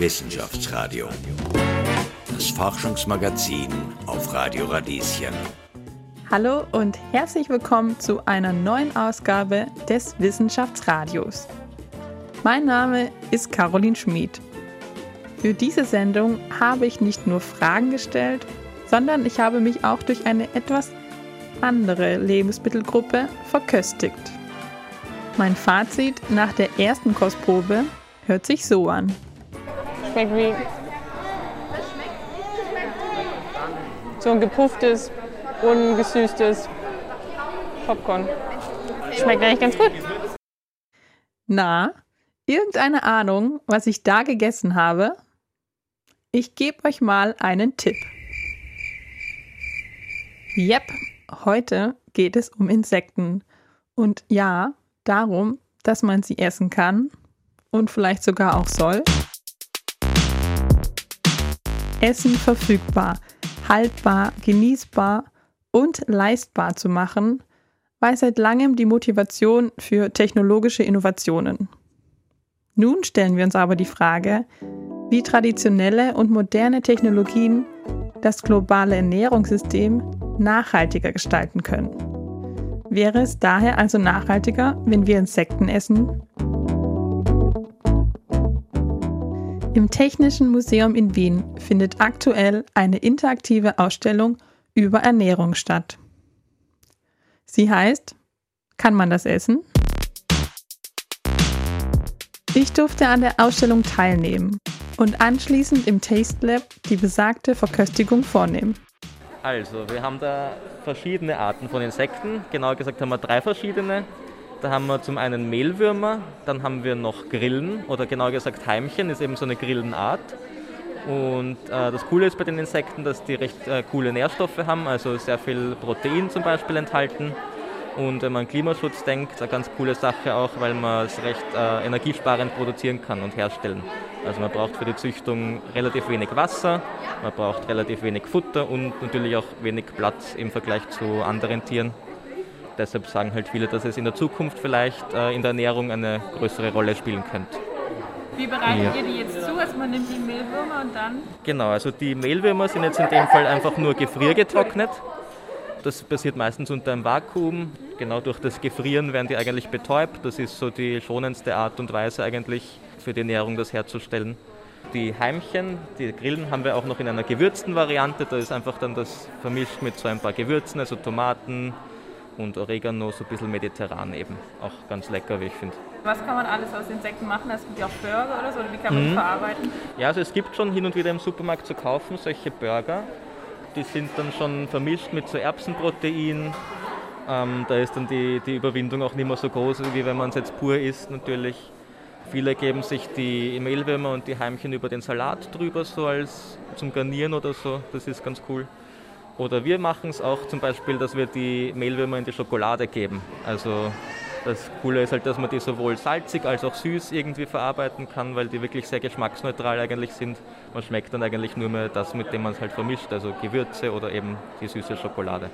Wissenschaftsradio. Das Forschungsmagazin auf Radio Radieschen. Hallo und herzlich willkommen zu einer neuen Ausgabe des Wissenschaftsradios. Mein Name ist Caroline Schmid. Für diese Sendung habe ich nicht nur Fragen gestellt, sondern ich habe mich auch durch eine etwas andere Lebensmittelgruppe verköstigt. Mein Fazit nach der ersten Kostprobe hört sich so an. Schmeckt wie so ein gepufftes, ungesüßtes Popcorn. Schmeckt eigentlich ganz gut. Na, irgendeine Ahnung, was ich da gegessen habe? Ich gebe euch mal einen Tipp. Yep, heute geht es um Insekten. Und ja, darum, dass man sie essen kann und vielleicht sogar auch soll. Essen verfügbar, haltbar, genießbar und leistbar zu machen, war seit langem die Motivation für technologische Innovationen. Nun stellen wir uns aber die Frage, wie traditionelle und moderne Technologien das globale Ernährungssystem nachhaltiger gestalten können. Wäre es daher also nachhaltiger, wenn wir Insekten essen? Im Technischen Museum in Wien findet aktuell eine interaktive Ausstellung über Ernährung statt. Sie heißt Kann man das essen? Ich durfte an der Ausstellung teilnehmen und anschließend im Taste Lab die besagte Verköstigung vornehmen. Also, wir haben da verschiedene Arten von Insekten. Genauer gesagt haben wir drei verschiedene. Da haben wir zum einen Mehlwürmer, dann haben wir noch Grillen oder genauer gesagt Heimchen, ist eben so eine Grillenart. Und äh, das Coole ist bei den Insekten, dass die recht äh, coole Nährstoffe haben, also sehr viel Protein zum Beispiel enthalten. Und wenn man an Klimaschutz denkt, ist eine ganz coole Sache auch, weil man es recht äh, energiesparend produzieren kann und herstellen. Also man braucht für die Züchtung relativ wenig Wasser, man braucht relativ wenig Futter und natürlich auch wenig Platz im Vergleich zu anderen Tieren. Deshalb sagen halt viele, dass es in der Zukunft vielleicht äh, in der Ernährung eine größere Rolle spielen könnte. Wie bereitet ja. ihr die jetzt zu? Also man nimmt die Mehlwürmer und dann? Genau, also die Mehlwürmer sind jetzt in dem Fall einfach nur gefriergetrocknet. Das passiert meistens unter einem Vakuum. Genau durch das Gefrieren werden die eigentlich betäubt. Das ist so die schonendste Art und Weise eigentlich für die Ernährung das herzustellen. Die Heimchen, die Grillen haben wir auch noch in einer gewürzten Variante. Da ist einfach dann das vermischt mit so ein paar Gewürzen, also Tomaten und Oregano, so ein bisschen mediterran eben. Auch ganz lecker, wie ich finde. Was kann man alles aus Insekten machen? Es gibt ja auch Burger oder so, oder wie kann man mhm. die verarbeiten? Ja, also es gibt schon hin und wieder im Supermarkt zu kaufen solche Burger. Die sind dann schon vermischt mit so Erbsenprotein. Ähm, da ist dann die, die Überwindung auch nicht mehr so groß, wie wenn man es jetzt pur isst natürlich. Viele geben sich die Mehlwürmer und die Heimchen über den Salat drüber, so als zum Garnieren oder so. Das ist ganz cool. Oder wir machen es auch zum Beispiel, dass wir die Mehlwürmer in die Schokolade geben. Also das Coole ist halt, dass man die sowohl salzig als auch süß irgendwie verarbeiten kann, weil die wirklich sehr geschmacksneutral eigentlich sind. Man schmeckt dann eigentlich nur mehr das, mit dem man es halt vermischt, also Gewürze oder eben die süße Schokolade.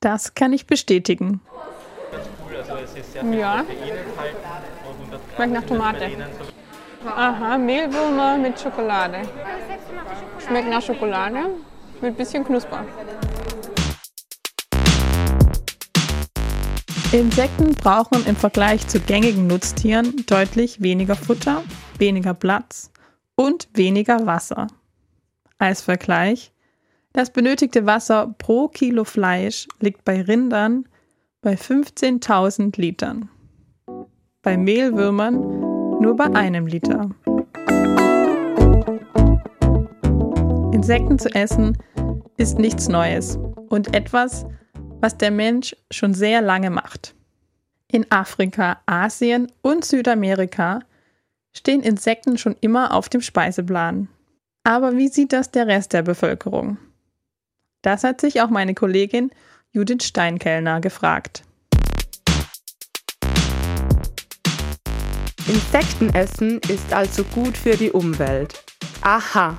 Das kann ich bestätigen. Cool, also es ist sehr viel ja. Schmeckt nach Tomate. Aha, Mehlwürmer mit Schokolade. Schmeckt nach Schokolade mit bisschen Knusper. Insekten brauchen im Vergleich zu gängigen Nutztieren deutlich weniger Futter, weniger Platz und weniger Wasser. Als Vergleich, das benötigte Wasser pro Kilo Fleisch liegt bei Rindern bei 15.000 Litern bei Mehlwürmern nur bei einem Liter. Insekten zu essen ist nichts Neues und etwas, was der Mensch schon sehr lange macht. In Afrika, Asien und Südamerika stehen Insekten schon immer auf dem Speiseplan. Aber wie sieht das der Rest der Bevölkerung? Das hat sich auch meine Kollegin Judith Steinkellner gefragt. Insektenessen ist also gut für die Umwelt. Aha.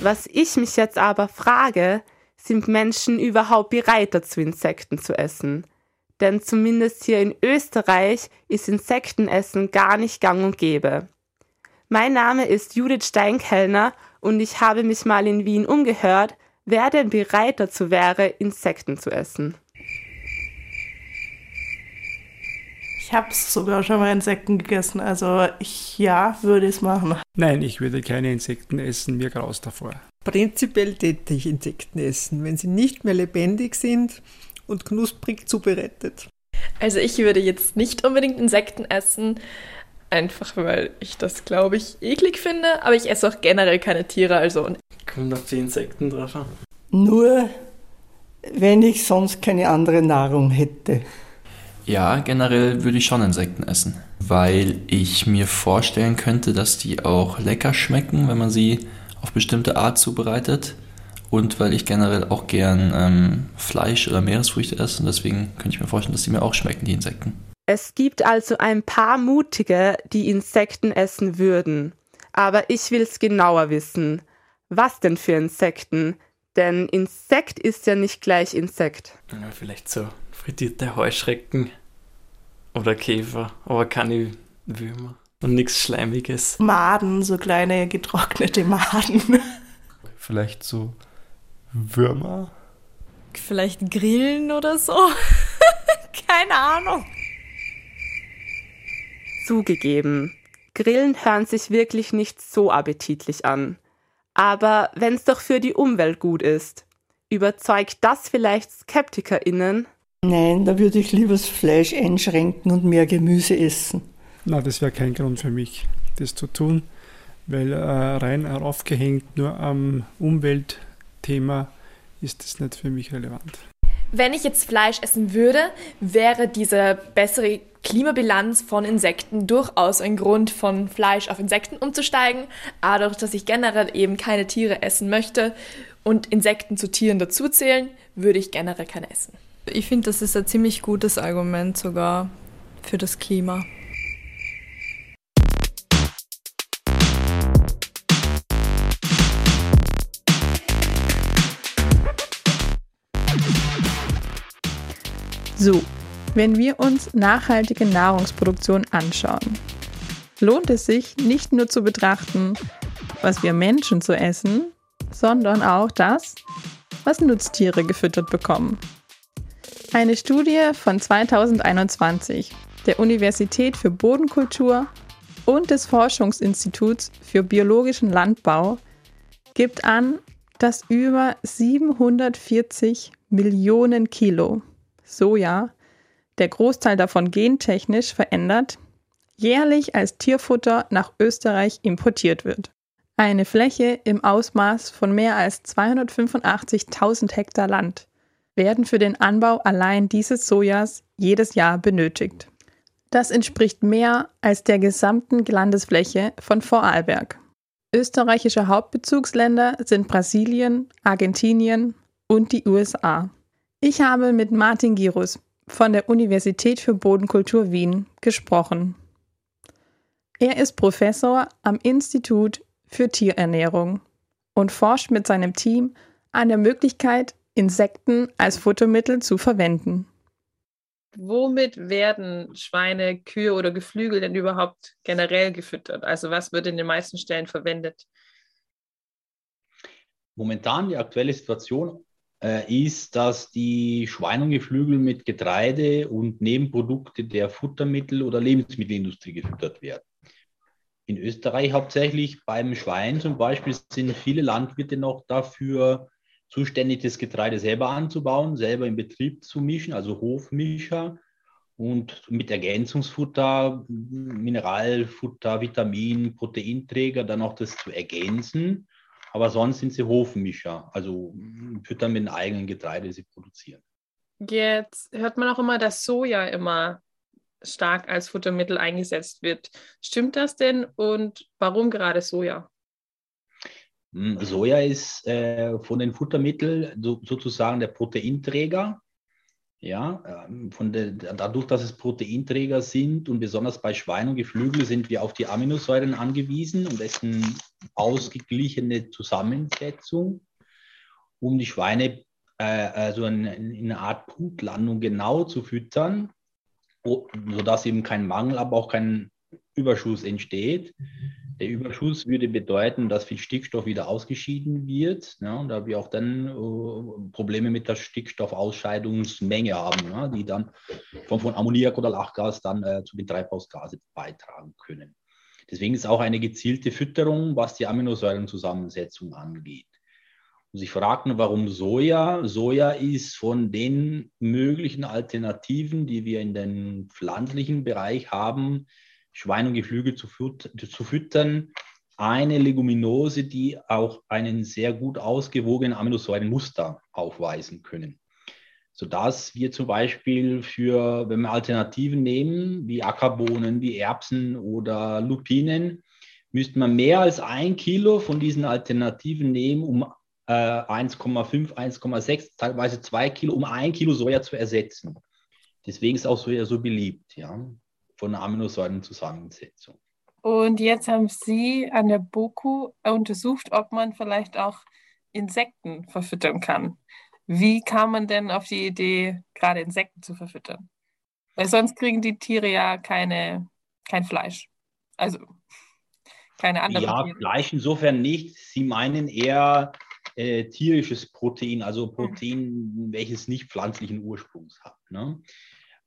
Was ich mich jetzt aber frage, sind Menschen überhaupt bereit dazu, Insekten zu essen? Denn zumindest hier in Österreich ist Insektenessen gar nicht gang und gäbe. Mein Name ist Judith Steinkellner und ich habe mich mal in Wien umgehört, wer denn bereit dazu wäre, Insekten zu essen. Ich habe sogar schon mal Insekten gegessen, also ich ja, würde es machen. Nein, ich würde keine Insekten essen, mir graus davor. Prinzipiell täte ich Insekten essen, wenn sie nicht mehr lebendig sind und knusprig zubereitet. Also ich würde jetzt nicht unbedingt Insekten essen, einfach weil ich das, glaube ich, eklig finde, aber ich esse auch generell keine Tiere, also. Kommt auf die Insekten drauf an. Nur, wenn ich sonst keine andere Nahrung hätte. Ja, generell würde ich schon Insekten essen, weil ich mir vorstellen könnte, dass die auch lecker schmecken, wenn man sie auf bestimmte Art zubereitet. Und weil ich generell auch gern ähm, Fleisch oder Meeresfrüchte esse. Und deswegen könnte ich mir vorstellen, dass die mir auch schmecken, die Insekten. Es gibt also ein paar Mutige, die Insekten essen würden. Aber ich will's genauer wissen. Was denn für Insekten? Denn Insekt ist ja nicht gleich Insekt. Ja, vielleicht so frittierte Heuschrecken oder Käfer, aber keine Würmer und nichts Schleimiges. Maden, so kleine getrocknete Maden. Vielleicht so Würmer? Vielleicht Grillen oder so? Keine Ahnung. Zugegeben, Grillen hören sich wirklich nicht so appetitlich an. Aber wenn's doch für die Umwelt gut ist, überzeugt das vielleicht SkeptikerInnen? Nein, da würde ich lieber das Fleisch einschränken und mehr Gemüse essen. Na, das wäre kein Grund für mich, das zu tun, weil äh, rein aufgehängt nur am Umweltthema ist das nicht für mich relevant. Wenn ich jetzt Fleisch essen würde, wäre diese bessere Klimabilanz von Insekten durchaus ein Grund, von Fleisch auf Insekten umzusteigen. Aber dadurch, dass ich generell eben keine Tiere essen möchte und Insekten zu Tieren dazuzählen, würde ich generell keine essen. Ich finde, das ist ein ziemlich gutes Argument sogar für das Klima. So, wenn wir uns nachhaltige Nahrungsproduktion anschauen, lohnt es sich nicht nur zu betrachten, was wir Menschen zu essen, sondern auch das, was Nutztiere gefüttert bekommen. Eine Studie von 2021 der Universität für Bodenkultur und des Forschungsinstituts für biologischen Landbau gibt an, dass über 740 Millionen Kilo Soja, der Großteil davon gentechnisch verändert, jährlich als Tierfutter nach Österreich importiert wird. Eine Fläche im Ausmaß von mehr als 285.000 Hektar Land werden für den Anbau allein dieses Sojas jedes Jahr benötigt. Das entspricht mehr als der gesamten Landesfläche von Vorarlberg. Österreichische Hauptbezugsländer sind Brasilien, Argentinien und die USA. Ich habe mit Martin Girus von der Universität für Bodenkultur Wien gesprochen. Er ist Professor am Institut für Tierernährung und forscht mit seinem Team an der Möglichkeit, Insekten als Futtermittel zu verwenden. Womit werden Schweine, Kühe oder Geflügel denn überhaupt generell gefüttert? Also was wird in den meisten Stellen verwendet? Momentan die aktuelle Situation ist, dass die Schweine und Geflügel mit Getreide und Nebenprodukte der Futtermittel- oder Lebensmittelindustrie gefüttert werden. In Österreich hauptsächlich beim Schwein zum Beispiel sind viele Landwirte noch dafür zuständig, das Getreide selber anzubauen, selber im Betrieb zu mischen, also Hofmischer und mit Ergänzungsfutter, Mineralfutter, Vitamin, Proteinträger dann auch das zu ergänzen. Aber sonst sind sie Hofmischer, also füttern mit dem eigenen Getreide, das sie produzieren. Jetzt hört man auch immer, dass Soja immer stark als Futtermittel eingesetzt wird. Stimmt das denn und warum gerade Soja? Hm, Soja ist äh, von den Futtermitteln so, sozusagen der Proteinträger. Ja, ähm, von der, dadurch, dass es Proteinträger sind und besonders bei Schwein und Geflügel sind wir auf die Aminosäuren angewiesen und dessen ausgeglichene Zusammensetzung, um die Schweine äh, also in, in einer Art Punktlandung genau zu füttern, sodass eben kein Mangel, aber auch kein Überschuss entsteht. Der Überschuss würde bedeuten, dass viel Stickstoff wieder ausgeschieden wird ja, und da wir auch dann äh, Probleme mit der Stickstoffausscheidungsmenge haben, ja, die dann von, von Ammoniak oder Lachgas dann äh, zu den Treibhausgase beitragen können. Deswegen ist auch eine gezielte Fütterung, was die Aminosäurenzusammensetzung angeht. Und sich fragten, warum Soja? Soja ist von den möglichen Alternativen, die wir in den pflanzlichen Bereich haben, Schwein und Geflügel zu, zu füttern, eine Leguminose, die auch einen sehr gut ausgewogenen Aminosäurenmuster aufweisen können. Sodass wir zum Beispiel für, wenn wir Alternativen nehmen, wie Ackerbohnen, wie Erbsen oder Lupinen, müsste man mehr als ein Kilo von diesen Alternativen nehmen, um äh, 1,5, 1,6, teilweise zwei Kilo, um ein Kilo Soja zu ersetzen. Deswegen ist auch Soja so beliebt. Ja von Aminosäurenzusammensetzung. Und jetzt haben Sie an der BOKU untersucht, ob man vielleicht auch Insekten verfüttern kann. Wie kam man denn auf die Idee, gerade Insekten zu verfüttern? Weil sonst kriegen die Tiere ja keine, kein Fleisch. Also keine anderen. Ja, Tiere. Fleisch insofern nicht. Sie meinen eher äh, tierisches Protein, also Protein, hm. welches nicht pflanzlichen Ursprungs hat. Ne?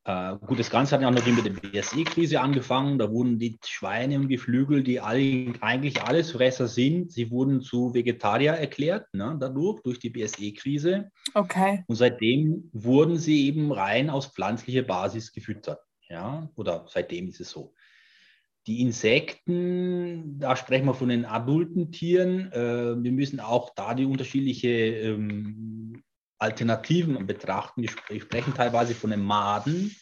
Äh, gut, das Ganze hat ja auch noch mit der BSE-Krise angefangen. Da wurden die Schweine und Geflügel, die alle, eigentlich Allesfresser sind, sie wurden zu Vegetarier erklärt, ne, dadurch, durch die BSE-Krise. Okay. Und seitdem wurden sie eben rein aus pflanzlicher Basis gefüttert. Ja, oder seitdem ist es so. Die Insekten, da sprechen wir von den adulten Tieren. Äh, wir müssen auch da die unterschiedlichen ähm, Alternativen betrachten. Wir sprechen teilweise von den Maden,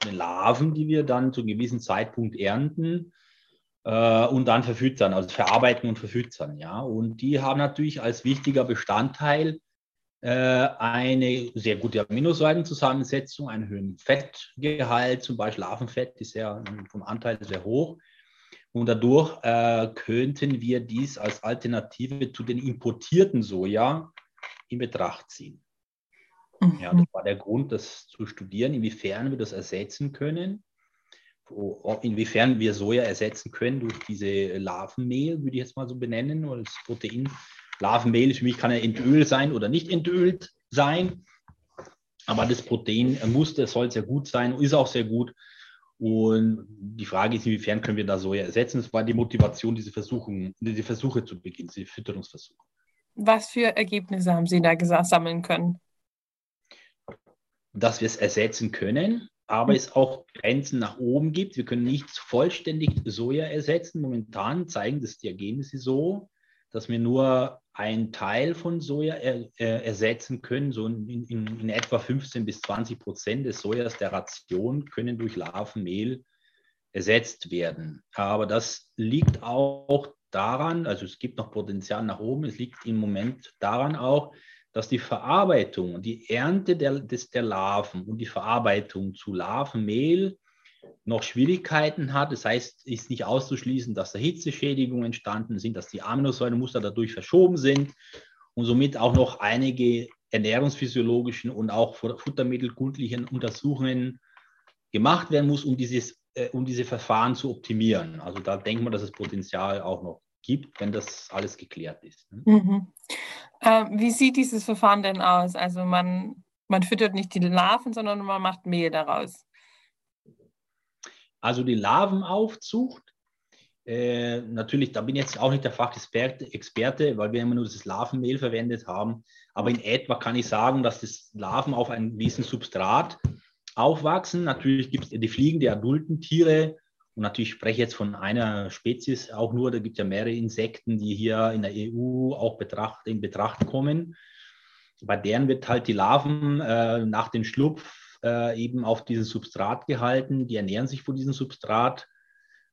von den Larven, die wir dann zu einem gewissen Zeitpunkt ernten äh, und dann verfüttern, also verarbeiten und verfüttern. Ja? Und die haben natürlich als wichtiger Bestandteil äh, eine sehr gute Aminosäurenzusammensetzung, einen höheren Fettgehalt, zum Beispiel Larvenfett ist ja vom Anteil sehr hoch. Und dadurch äh, könnten wir dies als Alternative zu den importierten Soja in Betracht ziehen. Ja, das war der Grund, das zu studieren, inwiefern wir das ersetzen können, inwiefern wir Soja ersetzen können durch diese Larvenmehl, würde ich jetzt mal so benennen, oder das Protein. Larvenmehl ist für mich kann ja entölt sein oder nicht entölt sein, aber das Proteinmuster soll sehr gut sein, ist auch sehr gut. Und die Frage ist, inwiefern können wir da Soja ersetzen? Das war die Motivation, diese, Versuchung, diese Versuche zu beginnen, diese Fütterungsversuche. Was für Ergebnisse haben Sie da sammeln können? Dass wir es ersetzen können, aber es auch Grenzen nach oben gibt. Wir können nicht vollständig Soja ersetzen. Momentan zeigen das die Ergebnisse so, dass wir nur einen Teil von Soja er, er, ersetzen können. So in, in, in, etwa 15 bis 20 Prozent des Sojas der Ration können durch Larvenmehl ersetzt werden. Aber das liegt auch daran, also es gibt noch Potenzial nach oben, es liegt im Moment daran auch, dass die Verarbeitung und die Ernte der, des, der Larven und die Verarbeitung zu Larvenmehl noch Schwierigkeiten hat. Das heißt, ist nicht auszuschließen, dass da Hitzeschädigungen entstanden sind, dass die Aminosäurenmuster dadurch verschoben sind und somit auch noch einige ernährungsphysiologischen und auch futtermittelkundlichen Untersuchungen gemacht werden muss, um, dieses, äh, um diese Verfahren zu optimieren. Also da denkt man, dass es Potenzial auch noch gibt, wenn das alles geklärt ist. Ne? Mhm. Äh, wie sieht dieses Verfahren denn aus? Also man, man füttert nicht die Larven, sondern man macht Mehl daraus. Also die Larvenaufzucht, äh, natürlich, da bin ich jetzt auch nicht der Fachexperte, Experte, weil wir immer nur das Larvenmehl verwendet haben. Aber in etwa kann ich sagen, dass das Larven auf einem gewissen Substrat aufwachsen. Natürlich gibt es die Fliegen, die adulten Tiere, und natürlich spreche ich jetzt von einer Spezies auch nur, da gibt es ja mehrere Insekten, die hier in der EU auch betracht, in Betracht kommen. Bei deren wird halt die Larven äh, nach dem Schlupf äh, eben auf diesem Substrat gehalten. Die ernähren sich von diesem Substrat.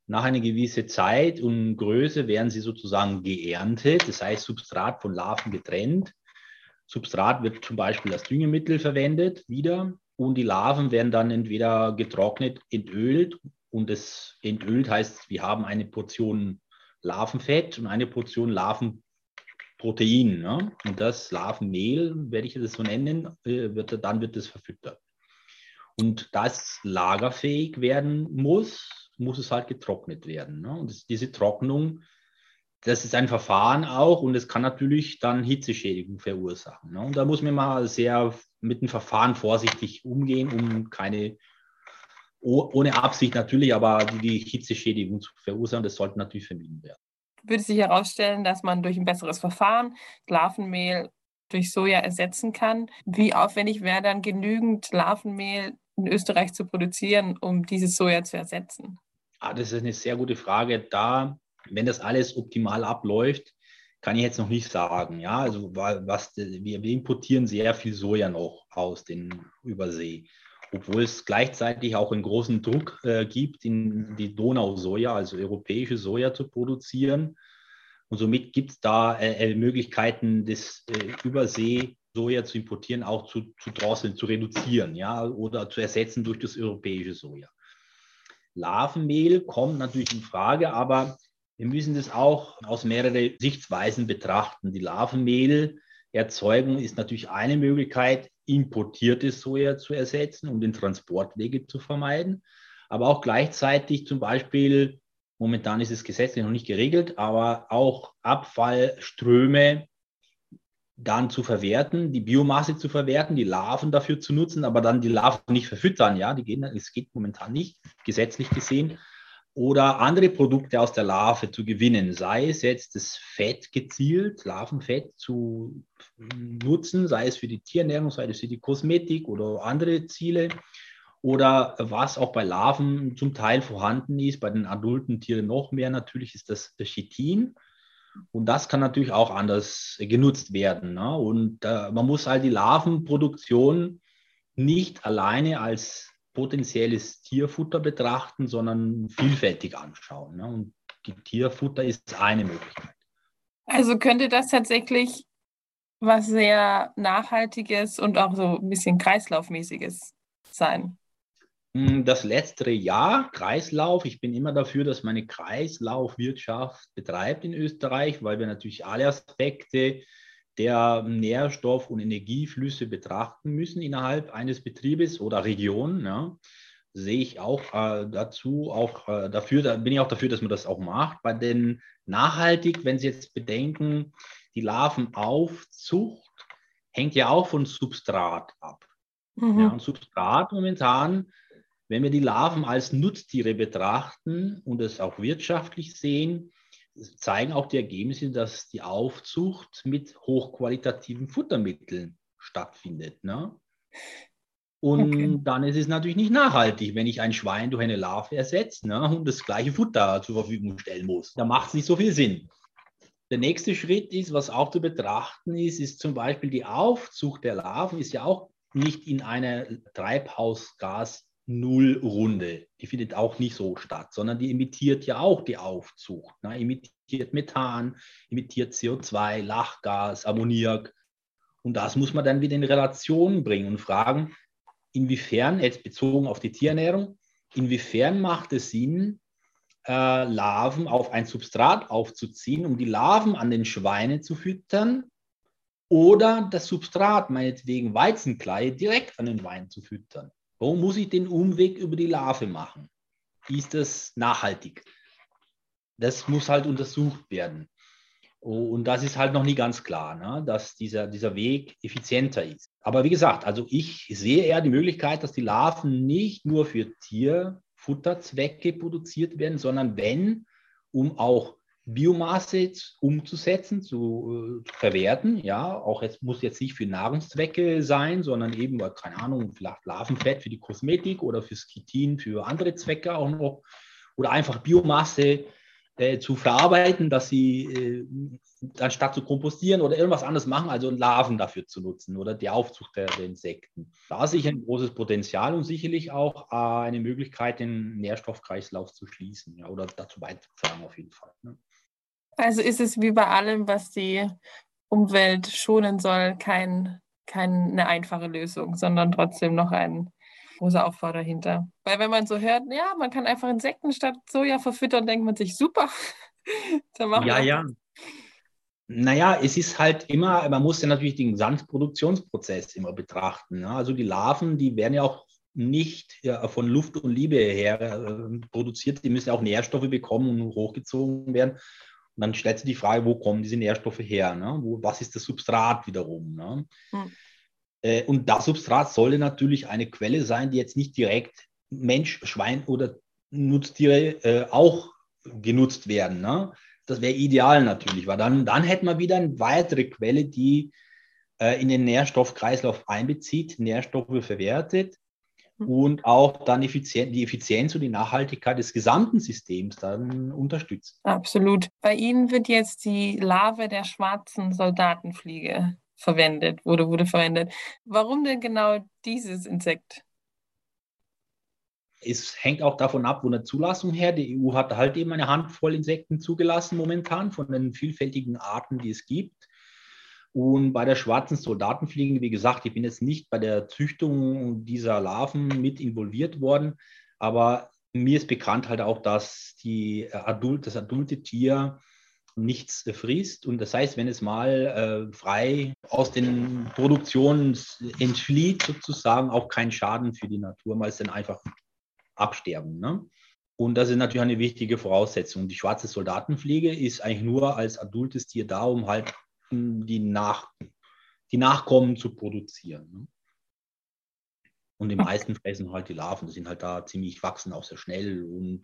Nach einer gewissen Zeit und Größe werden sie sozusagen geerntet, das heißt Substrat von Larven getrennt. Substrat wird zum Beispiel als Düngemittel verwendet wieder und die Larven werden dann entweder getrocknet, entölt und es entölt heißt, wir haben eine Portion Larvenfett und eine Portion Larvenprotein. Ne? Und das Larvenmehl, werde ich es so nennen, äh, wird, dann wird es verfüttert. Und da es lagerfähig werden muss, muss es halt getrocknet werden. Ne? Und das, diese Trocknung das ist ein Verfahren auch und es kann natürlich dann Hitzeschädigung verursachen. Ne? Und da muss man mal sehr mit dem Verfahren vorsichtig umgehen, um keine, ohne Absicht natürlich, aber die Hitzeschädigung zu verursachen, das sollte natürlich vermieden werden. Würde sich herausstellen, dass man durch ein besseres Verfahren Larvenmehl durch Soja ersetzen kann. Wie aufwendig wäre dann genügend Larvenmehl in Österreich zu produzieren, um dieses Soja zu ersetzen? Ah, das ist eine sehr gute Frage. Da wenn das alles optimal abläuft, kann ich jetzt noch nicht sagen. Ja, also was, wir, wir importieren sehr viel Soja noch aus den Übersee, obwohl es gleichzeitig auch einen großen Druck äh, gibt, in die Donausoja, also europäische Soja zu produzieren. Und somit gibt es da äh, äh, Möglichkeiten, das äh, Übersee Soja zu importieren, auch zu, zu drosseln, zu reduzieren, ja, oder zu ersetzen durch das europäische Soja. Larvenmehl kommt natürlich in Frage, aber wir müssen das auch aus mehreren Sichtweisen betrachten. Die Larvenmehlerzeugung ist natürlich eine Möglichkeit, importiertes Soja zu ersetzen, um den Transportwege zu vermeiden. Aber auch gleichzeitig zum Beispiel, momentan ist es gesetzlich noch nicht geregelt, aber auch Abfallströme dann zu verwerten, die Biomasse zu verwerten, die Larven dafür zu nutzen, aber dann die Larven nicht verfüttern. Ja, die gehen, es geht momentan nicht, gesetzlich gesehen oder andere Produkte aus der Larve zu gewinnen, sei es jetzt das Fett gezielt, Larvenfett zu nutzen, sei es für die Tierernährung, sei es für die Kosmetik oder andere Ziele. Oder was auch bei Larven zum Teil vorhanden ist, bei den adulten Tieren noch mehr natürlich, ist das Chitin. Und das kann natürlich auch anders genutzt werden. Ne? Und äh, man muss halt die Larvenproduktion nicht alleine als potenzielles Tierfutter betrachten, sondern vielfältig anschauen. Ne? Und die Tierfutter ist eine Möglichkeit. Also könnte das tatsächlich was sehr Nachhaltiges und auch so ein bisschen Kreislaufmäßiges sein? Hm, das letztere Jahr, Kreislauf. Ich bin immer dafür, dass man eine Kreislaufwirtschaft betreibt in Österreich, weil wir natürlich alle Aspekte der Nährstoff- und Energieflüsse betrachten müssen innerhalb eines Betriebes oder Region. Ja. Sehe ich auch äh, dazu, auch äh, dafür, da bin ich auch dafür, dass man das auch macht. Bei den nachhaltig, wenn Sie jetzt bedenken, die Larvenaufzucht hängt ja auch von Substrat ab. Mhm. Ja, und Substrat momentan, wenn wir die Larven als Nutztiere betrachten und es auch wirtschaftlich sehen, zeigen auch die Ergebnisse, dass die Aufzucht mit hochqualitativen Futtermitteln stattfindet. Ne? Und okay. dann ist es natürlich nicht nachhaltig, wenn ich ein Schwein durch eine Larve ersetze ne, und das gleiche Futter zur Verfügung stellen muss. Da macht es nicht so viel Sinn. Der nächste Schritt ist, was auch zu betrachten ist, ist zum Beispiel die Aufzucht der Larven ist ja auch nicht in einer Treibhausgas Nullrunde. Die findet auch nicht so statt, sondern die emittiert ja auch die Aufzucht. Ne? Emittiert Methan, emittiert CO2, Lachgas, Ammoniak. Und das muss man dann wieder in Relation bringen und fragen, inwiefern, jetzt bezogen auf die Tierernährung, inwiefern macht es Sinn, äh, Larven auf ein Substrat aufzuziehen, um die Larven an den Schweinen zu füttern oder das Substrat, meinetwegen Weizenkleie, direkt an den Wein zu füttern. Warum muss ich den Umweg über die Larve machen? Ist das nachhaltig? Das muss halt untersucht werden. Und das ist halt noch nie ganz klar, ne? dass dieser, dieser Weg effizienter ist. Aber wie gesagt, also ich sehe eher die Möglichkeit, dass die Larven nicht nur für Tierfutterzwecke produziert werden, sondern wenn, um auch Biomasse umzusetzen, zu, äh, zu, verwerten. Ja, auch jetzt muss jetzt nicht für Nahrungszwecke sein, sondern eben, keine Ahnung, vielleicht Larvenfett für die Kosmetik oder für Skitin für andere Zwecke auch noch. Oder einfach Biomasse äh, zu verarbeiten, dass sie äh, anstatt zu kompostieren oder irgendwas anderes machen, also Larven dafür zu nutzen oder die Aufzucht der, der Insekten. Da sehe ich ein großes Potenzial und sicherlich auch äh, eine Möglichkeit, den Nährstoffkreislauf zu schließen ja, oder dazu beizutragen auf jeden Fall. Ne? Also ist es wie bei allem, was die Umwelt schonen soll, kein, keine einfache Lösung, sondern trotzdem noch ein großer Aufbau dahinter. Weil wenn man so hört, ja, man kann einfach Insekten statt Soja verfüttern, denkt man sich, super. ja, ja. Naja, es ist halt immer, man muss ja natürlich den Gesamtproduktionsprozess immer betrachten. Ne? Also die Larven, die werden ja auch nicht ja, von Luft und Liebe her äh, produziert, die müssen ja auch Nährstoffe bekommen und hochgezogen werden. Und dann stellt sich die Frage, wo kommen diese Nährstoffe her? Ne? Wo, was ist das Substrat wiederum? Ne? Hm. Äh, und das Substrat sollte natürlich eine Quelle sein, die jetzt nicht direkt Mensch, Schwein oder Nutztiere äh, auch genutzt werden. Ne? Das wäre ideal natürlich, weil dann, dann hätten wir wieder eine weitere Quelle, die äh, in den Nährstoffkreislauf einbezieht, Nährstoffe verwertet hm. und auch dann effizient, die Effizienz und die Nachhaltigkeit des gesamten Systems dann unterstützt. Absolut. Bei Ihnen wird jetzt die Larve der schwarzen Soldatenfliege verwendet, wurde, wurde verwendet. Warum denn genau dieses Insekt? Es hängt auch davon ab, wo eine Zulassung her. Die EU hat halt eben eine Handvoll Insekten zugelassen momentan von den vielfältigen Arten, die es gibt. Und bei der schwarzen Soldatenfliege, wie gesagt, ich bin jetzt nicht bei der Züchtung dieser Larven mit involviert worden, aber mir ist bekannt halt auch, dass die äh, adult, das adulte Tier nichts frisst. Und das heißt, wenn es mal äh, frei aus den Produktionen entflieht, sozusagen auch kein Schaden für die Natur, weil es dann einfach absterben. Ne? Und das ist natürlich eine wichtige Voraussetzung. Die schwarze Soldatenfliege ist eigentlich nur als adultes Tier da, um halt die, Nach die Nachkommen zu produzieren. Ne? Und die meisten fressen halt die Larven. Die sind halt da ziemlich, wachsen auch sehr schnell und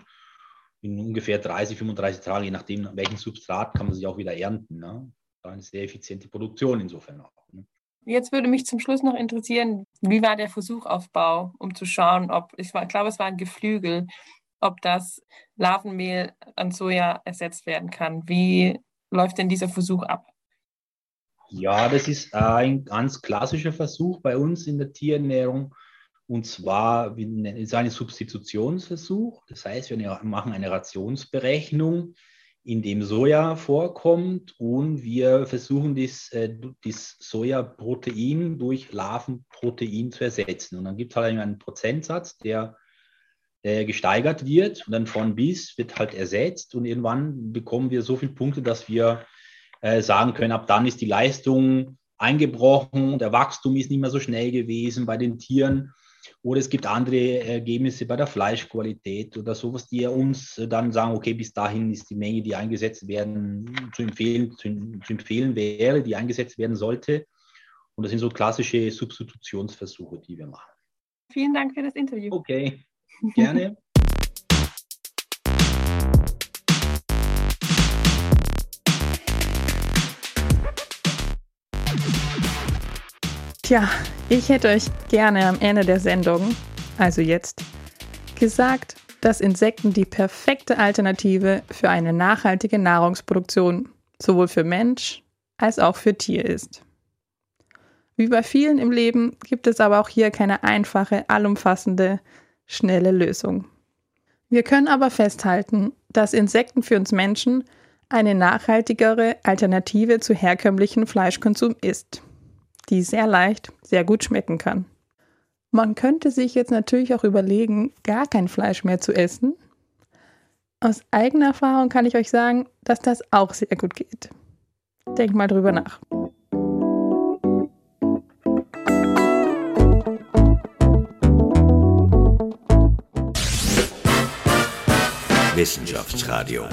in ungefähr 30, 35 Tagen, je nachdem, welchen Substrat, kann man sich auch wieder ernten. Ne? Eine sehr effiziente Produktion insofern auch. Ne? Jetzt würde mich zum Schluss noch interessieren, wie war der Versuchaufbau, um zu schauen, ob, ich glaube, es war ein Geflügel, ob das Larvenmehl an Soja ersetzt werden kann. Wie läuft denn dieser Versuch ab? Ja, das ist ein ganz klassischer Versuch bei uns in der Tierernährung. Und zwar ist ein Substitutionsversuch. Das heißt, wir machen eine Rationsberechnung in dem Soja vorkommt und wir versuchen das, äh, Sojaprotein durch Larvenprotein zu ersetzen. Und dann gibt es halt einen Prozentsatz, der, der gesteigert wird und dann von bis wird halt ersetzt und irgendwann bekommen wir so viele Punkte, dass wir äh, sagen können, ab dann ist die Leistung eingebrochen, der Wachstum ist nicht mehr so schnell gewesen bei den Tieren oder es gibt andere Ergebnisse bei der Fleischqualität oder sowas, die uns dann sagen, okay, bis dahin ist die Menge, die eingesetzt werden, zu empfehlen, zu, zu empfehlen wäre, die eingesetzt werden sollte. Und das sind so klassische Substitutionsversuche, die wir machen. Vielen Dank für das Interview. Okay, gerne. Tja, ich hätte euch gerne am Ende der Sendung, also jetzt, gesagt, dass Insekten die perfekte Alternative für eine nachhaltige Nahrungsproduktion sowohl für Mensch als auch für Tier ist. Wie bei vielen im Leben gibt es aber auch hier keine einfache, allumfassende, schnelle Lösung. Wir können aber festhalten, dass Insekten für uns Menschen eine nachhaltigere Alternative zu herkömmlichem Fleischkonsum ist die sehr leicht, sehr gut schmecken kann. Man könnte sich jetzt natürlich auch überlegen, gar kein Fleisch mehr zu essen. Aus eigener Erfahrung kann ich euch sagen, dass das auch sehr gut geht. Denkt mal drüber nach. Wissenschaftsradio.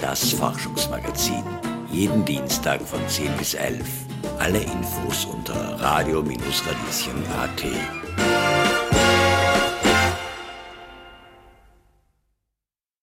Das Forschungsmagazin. Jeden Dienstag von 10 bis 11 alle Infos unter radio-radieschen.at.